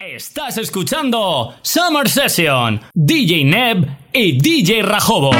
Estás escuchando Summer Session, DJ Neb y DJ Rajobos.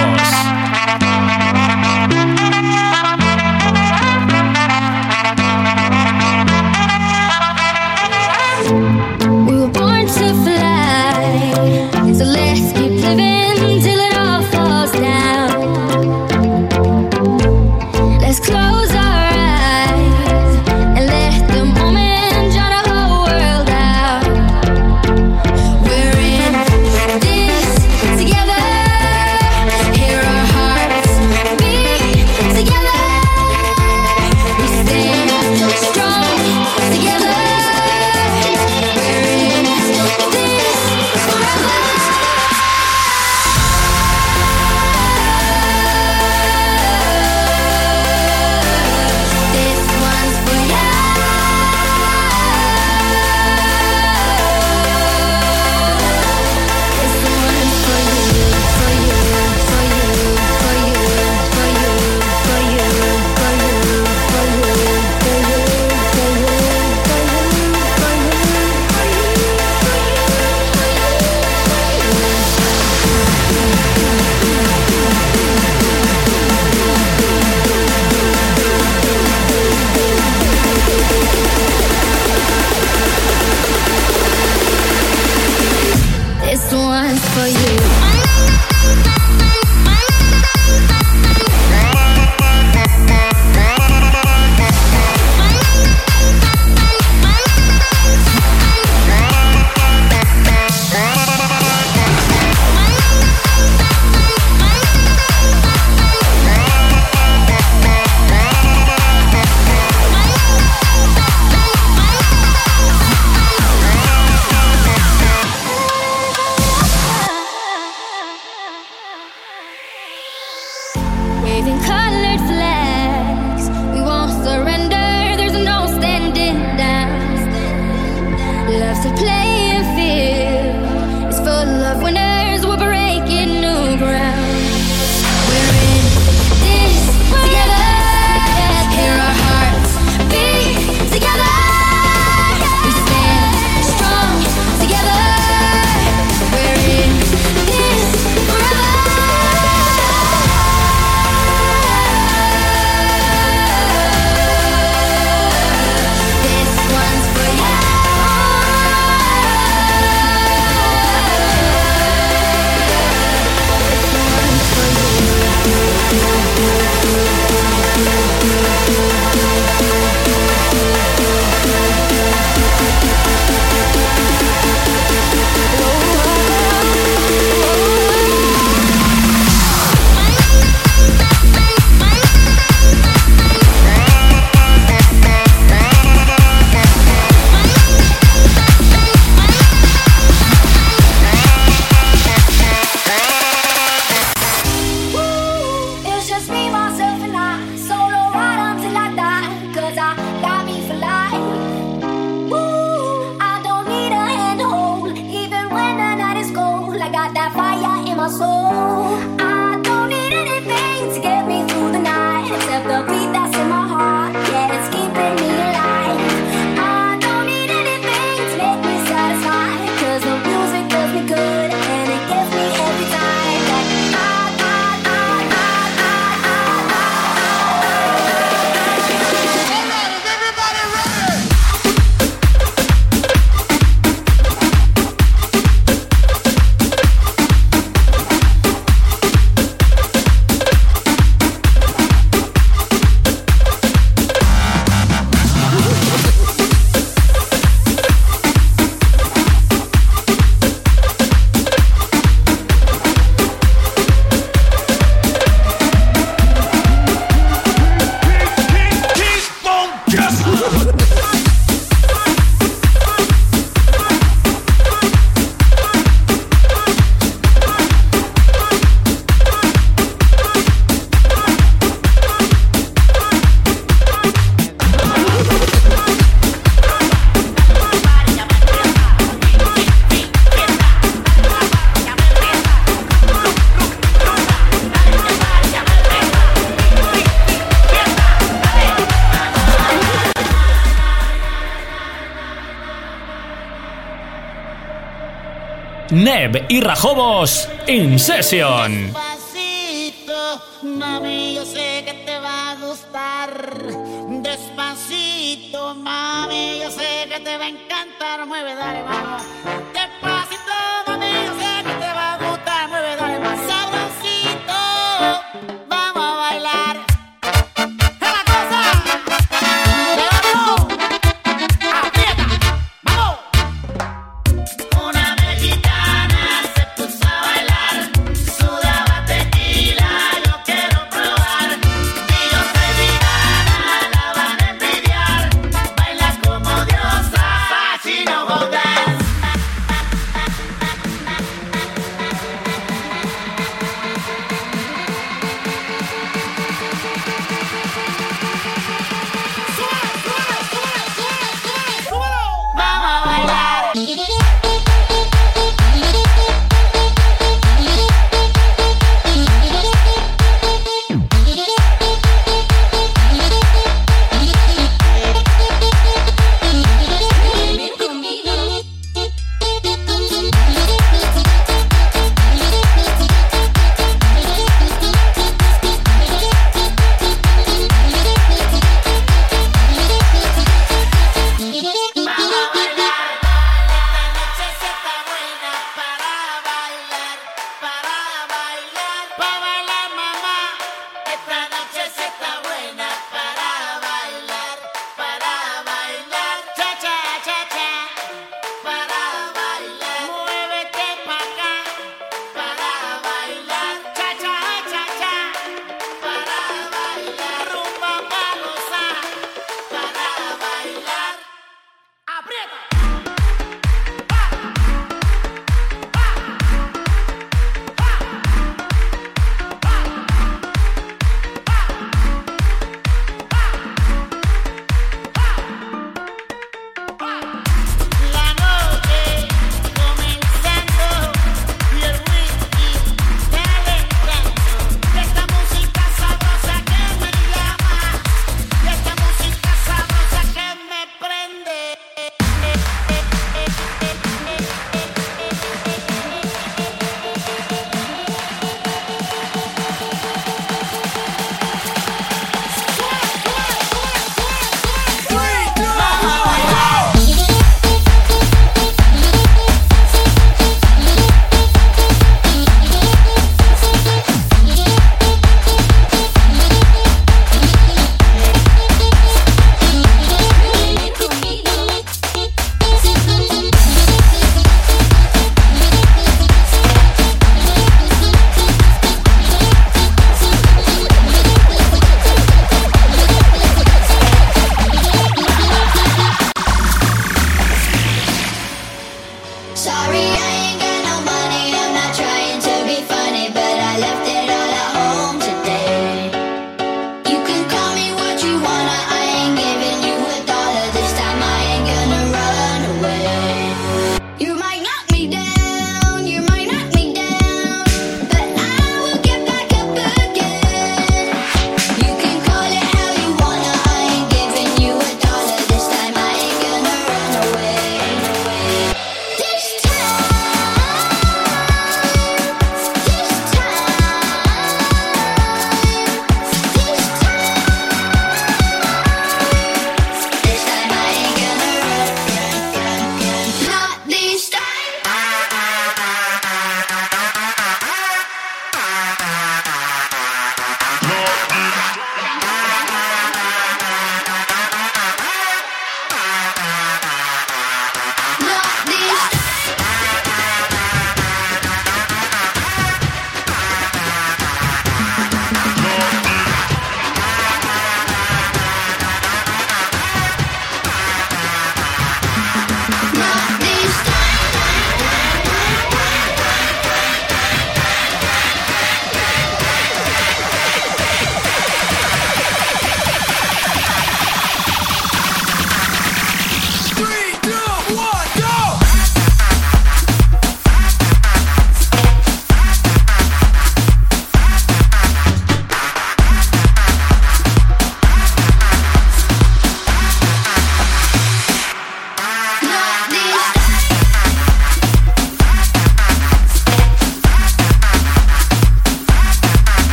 Nev y Rajobos en sesión.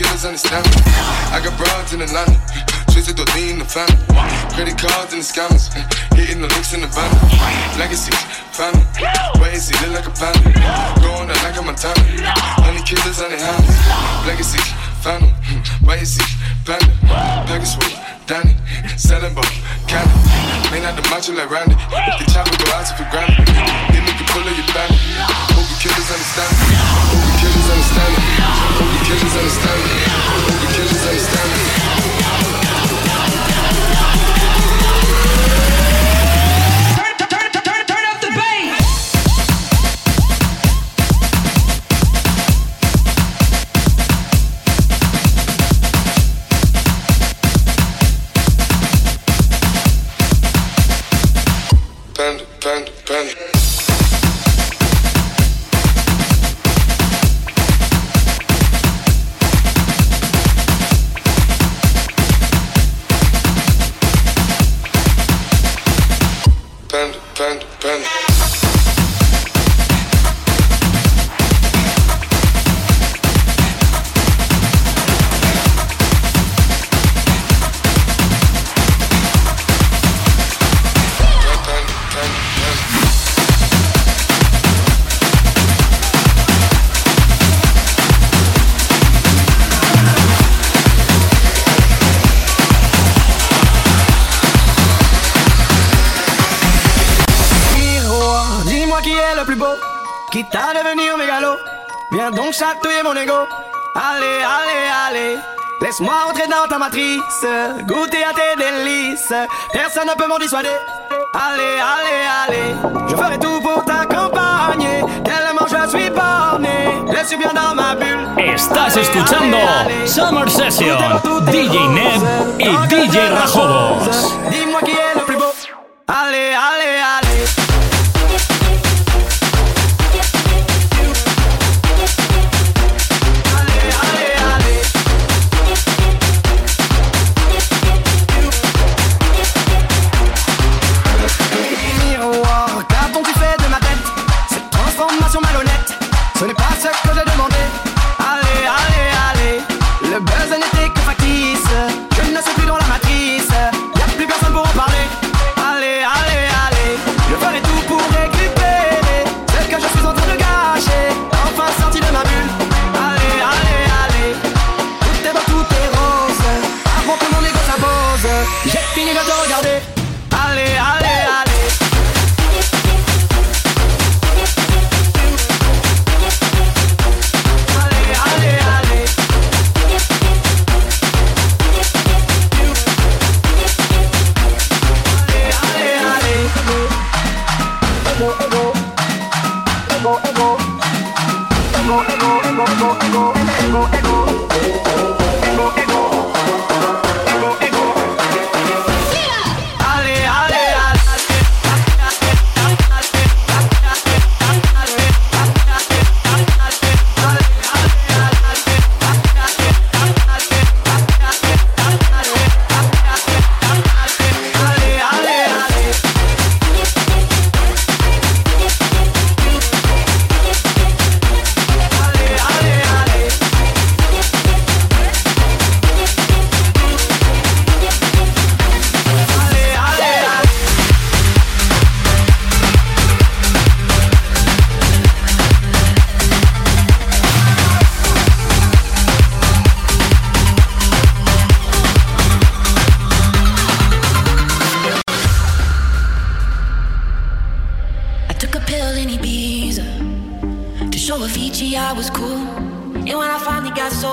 Killers understand me. I got broads in Atlanta, twisted the in the family. Credit cards and the scammers, hitting the in the van. Legacies, family, look like a panda. Going out like a Montana, honey killers on the hands. Legacies, family, see, panda. Package full, Danny, selling ball, candy. Man out the macho like Randy, the chopper go out to for granted. This nigga pull up your bandit. Hope you killers understand me. Hope you killers understand me. Killers understand me. Hope you killers understand me. Laisse-moi entrer dans ta matrice, goûter à tes délices. Personne ne peut m'en dissuader. Allez, allez, allez. Je ferai tout pour t'accompagner. Tellement je suis borné. Je suis bien dans ma bulle. Estás Allez, escuchando allez, allez. Summer Session, DJ. Neb que DJ Rajobos. Dis-moi qui est le plus beau. Allez. Allez,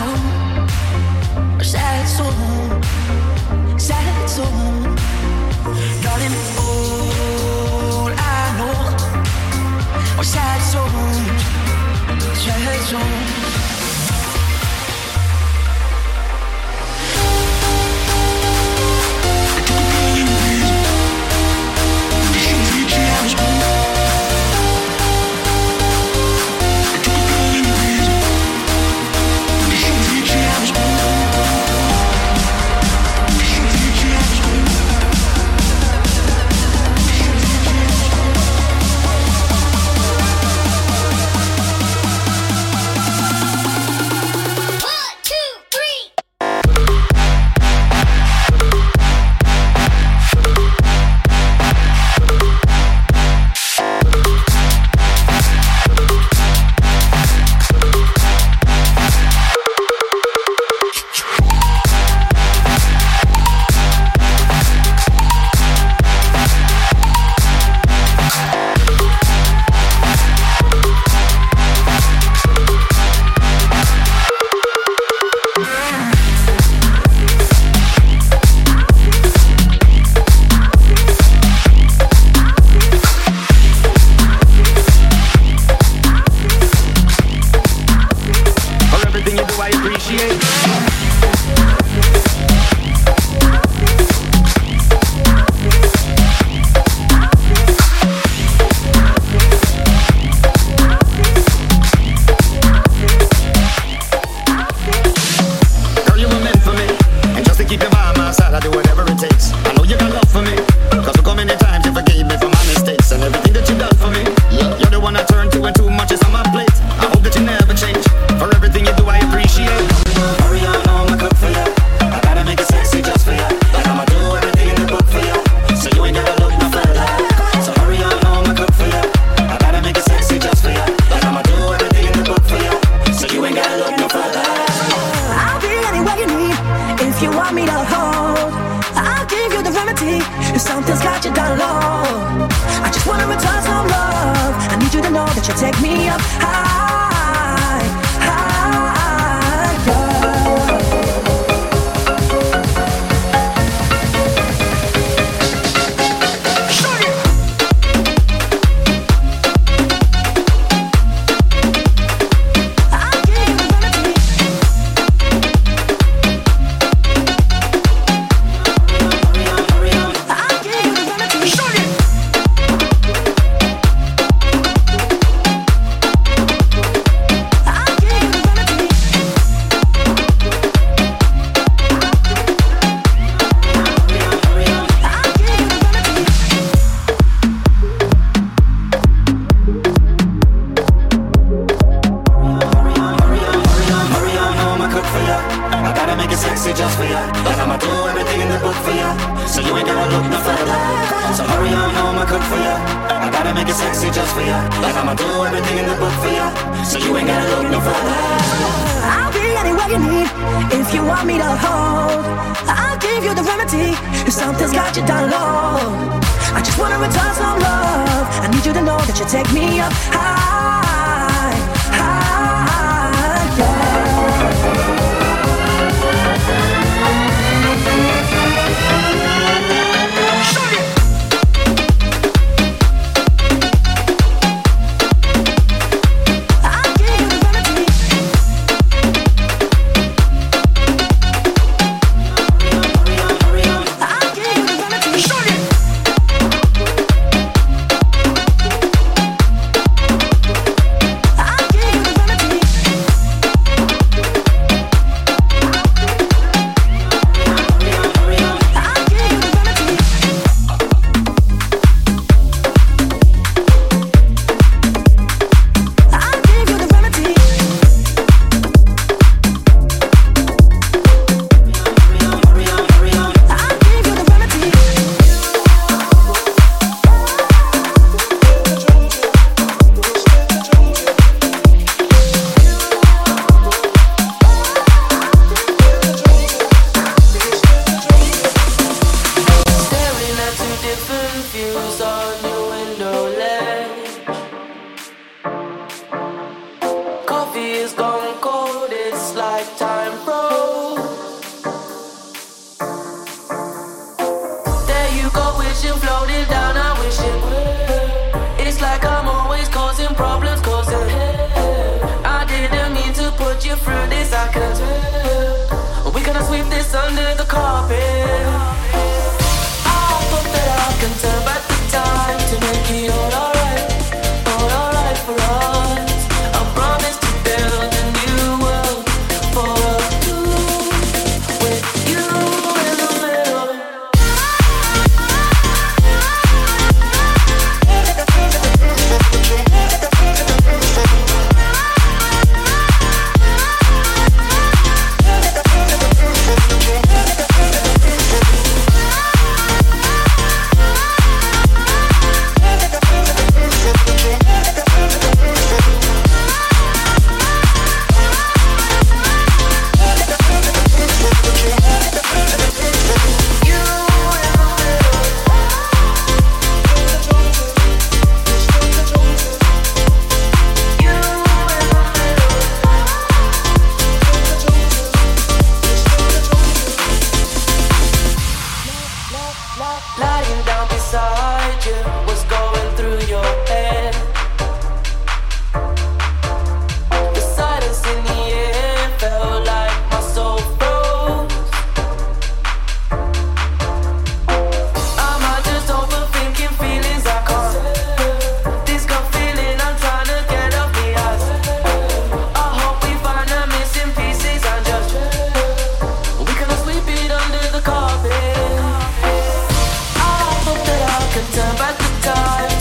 nu. Sæt solen. Sæt solen. Når den ål er nu Sæt solen. Sæt solen.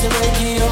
Make it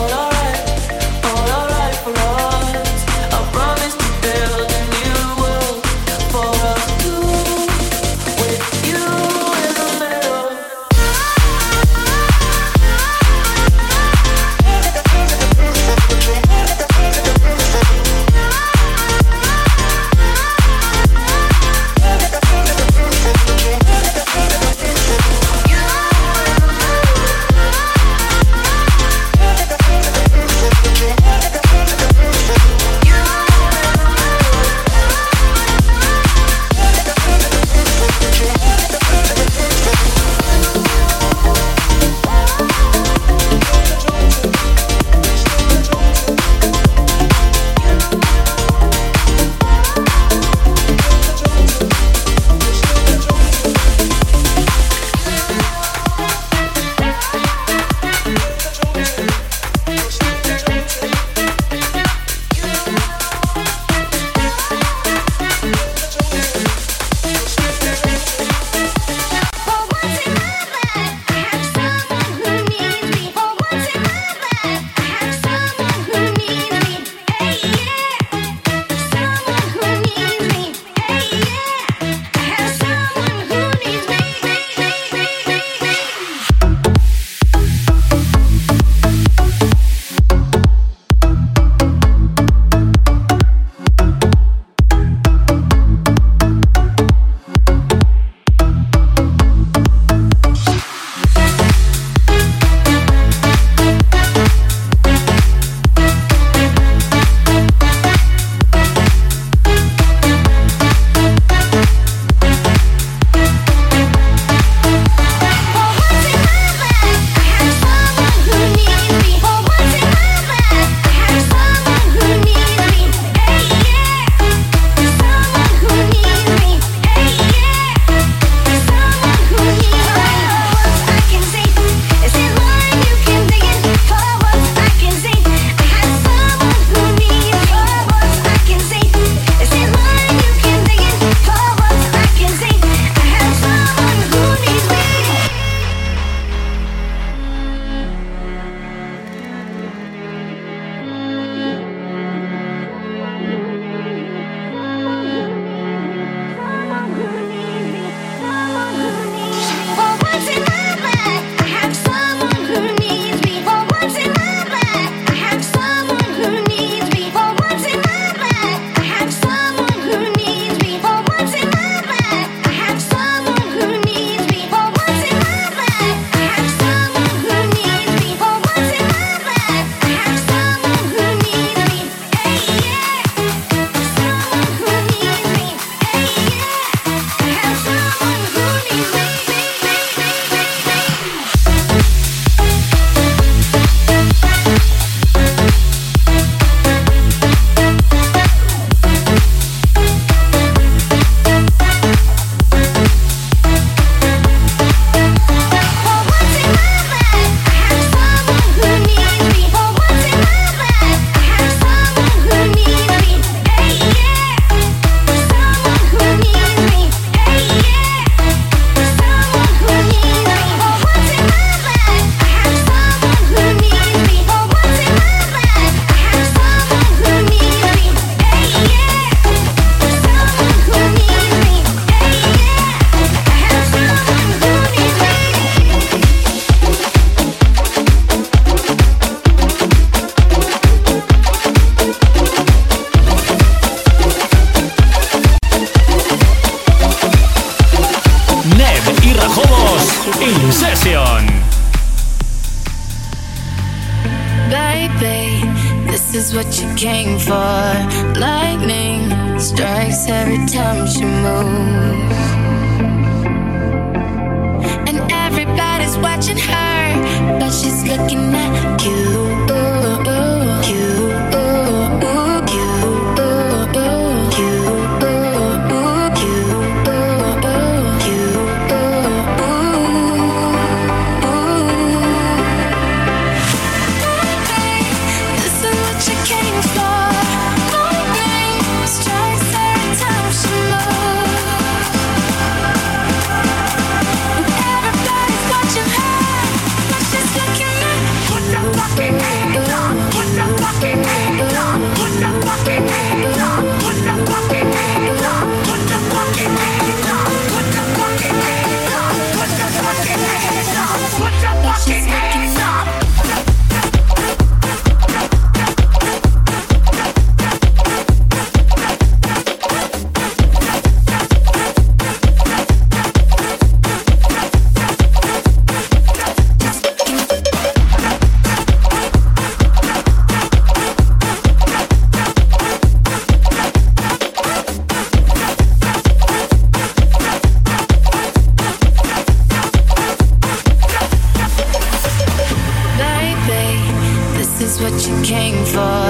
came for.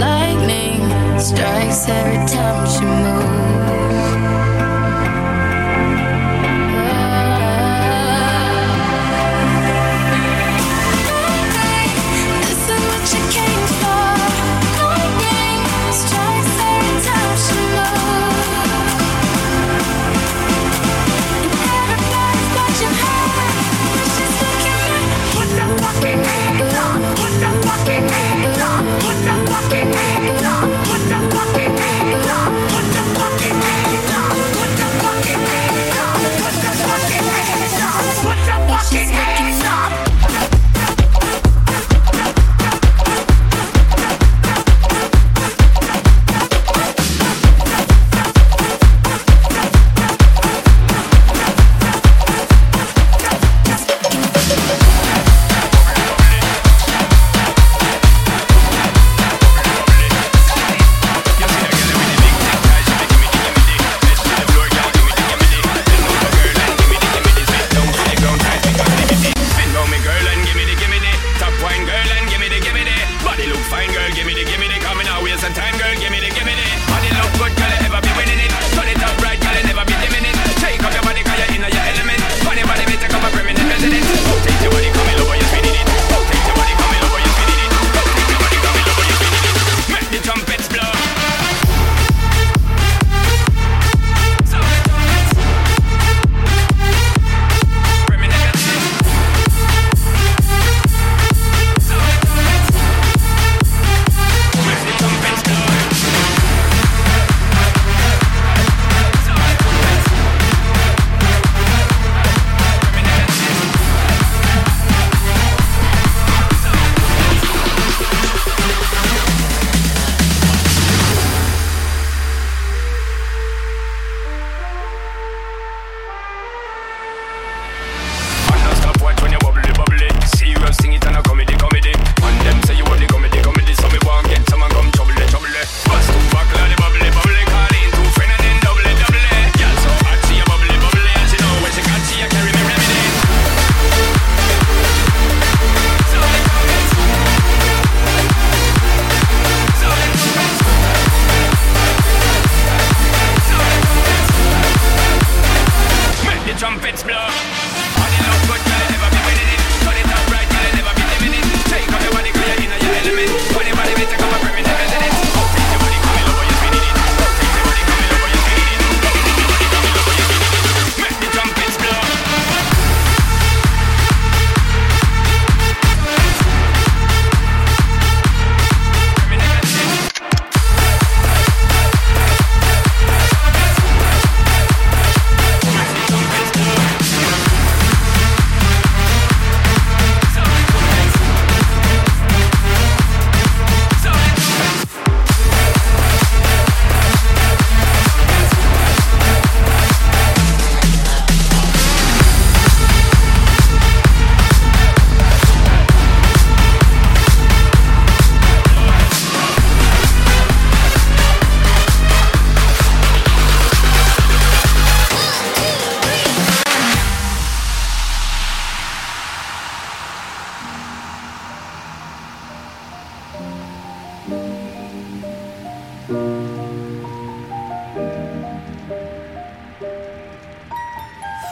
Lightning strikes every time she moves.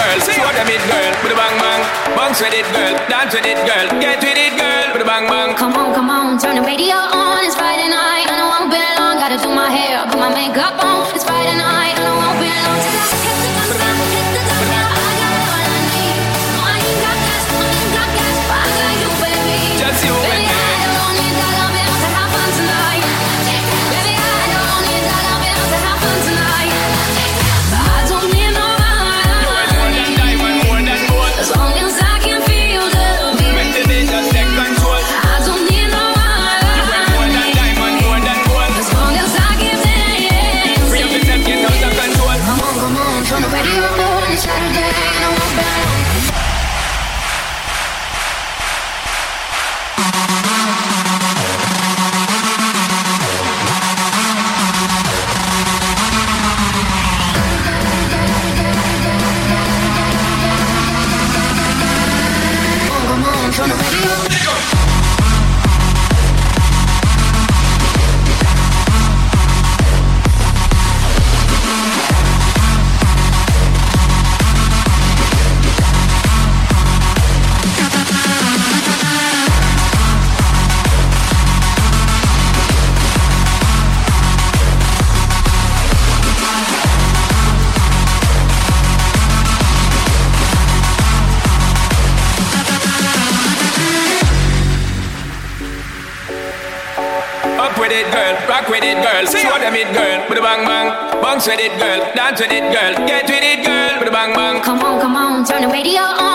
girl. Sing what I mean, girl. Put a bang bang. Bounce with it, girl. Dance with it, girl. Get with it, girl. Put a bang bang. Come on, come on. Turn the radio on. It's Friday night. I know I'm been long. Gotta do my hair. Put my makeup on. It's Friday Bounce with it, girl. Dance with it, girl. Get with it, girl. Bang bang. Come on, come on. Turn the radio on.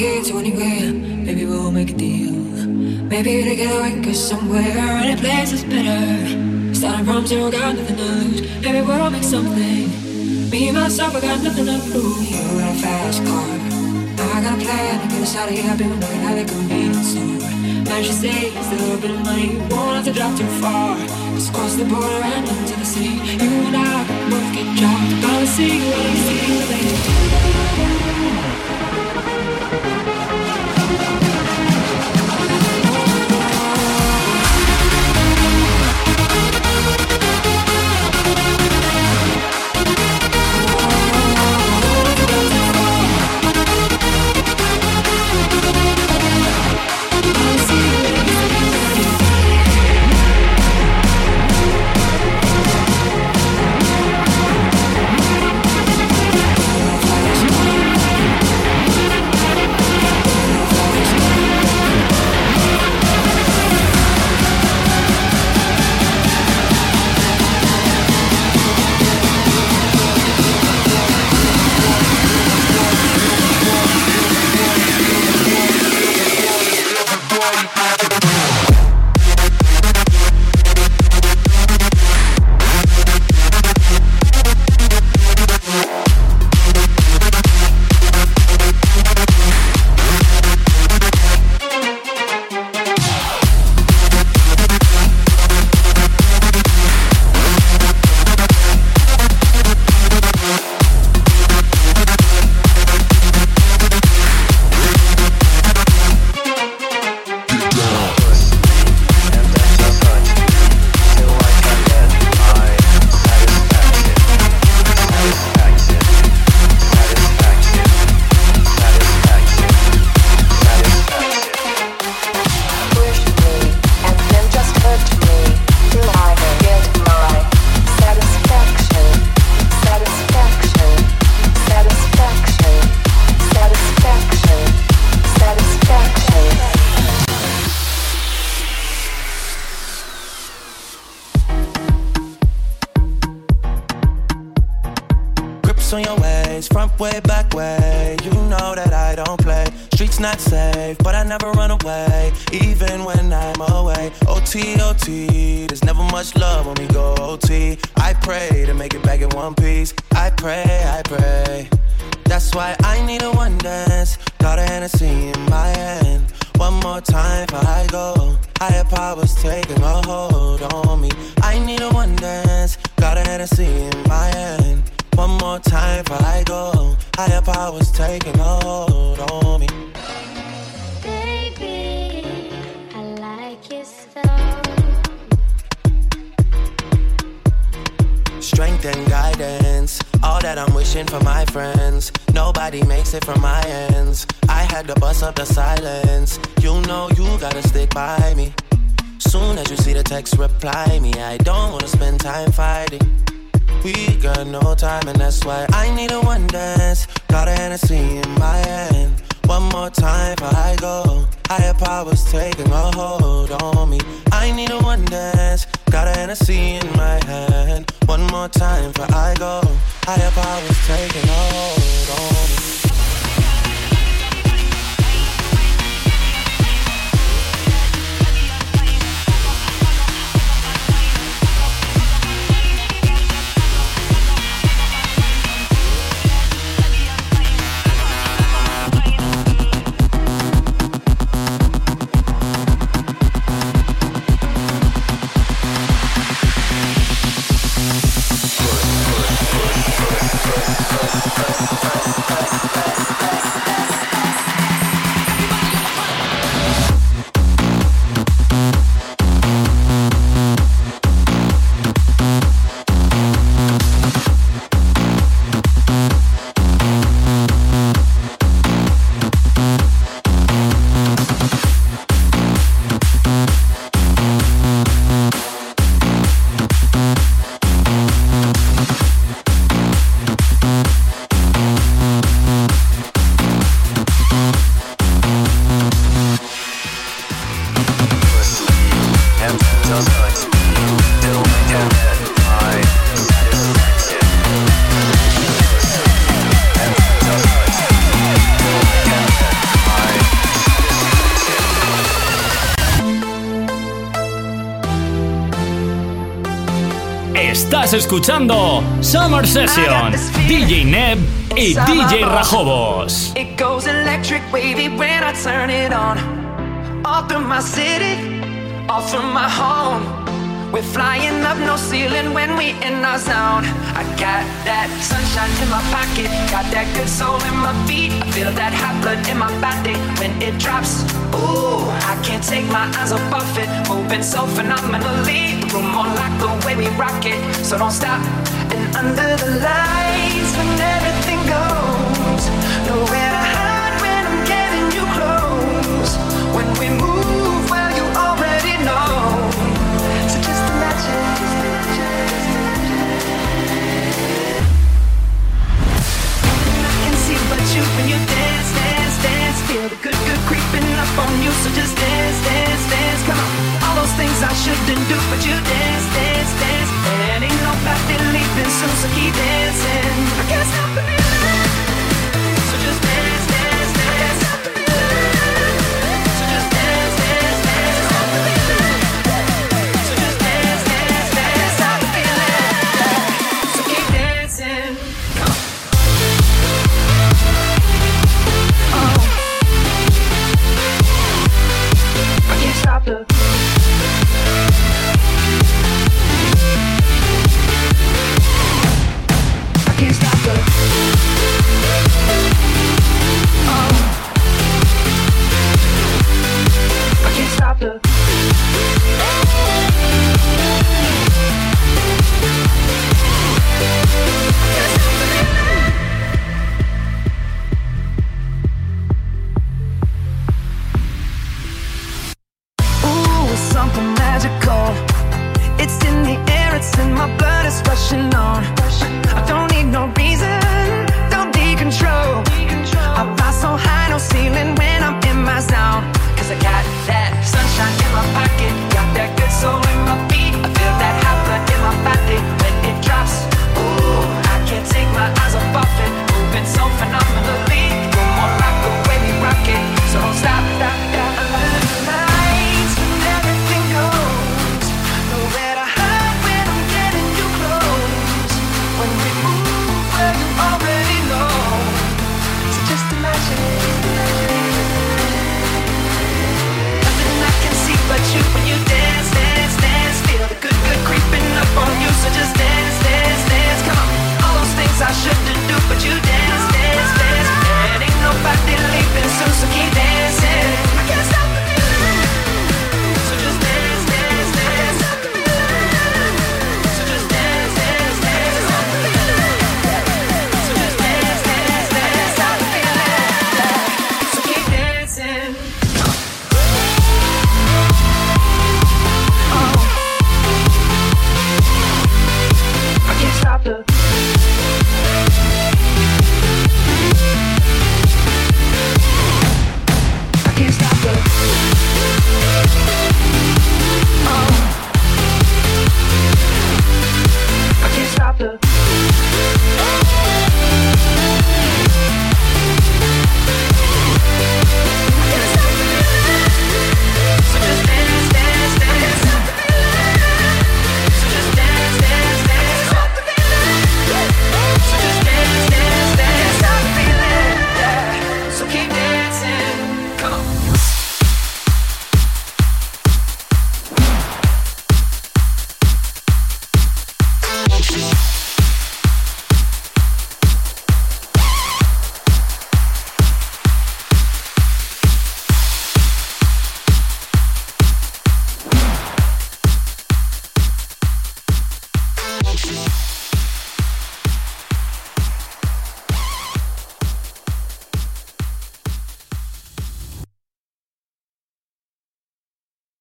To anywhere. Maybe we'll make a deal. Maybe together we can go somewhere. Any place is better. Starting from zero, got nothing to lose. Maybe we'll make something. Me and myself, I got nothing to prove. You want a fast car. I got a plan to get us out of here. I've been looking at the convenience store. Managed to save a little bit of money. Won't have to drop too far. Just cross the border and into the city. You and I both get jobs. Gonna see what I see Estás escuchando Summer Session, DJ Nev y DJ Rajobos. It goes electric wavy when I turn it on. All through my city, all through my home. We're flying up no ceiling when we in our zone. I got that sunshine in my pocket, got that good soul in my feet. I feel that hot blood in my body when it drops. Ooh, I can't take my eyes off of it, moving so phenomenally room on like the way we rock it. So don't stop. And under the lights, when everything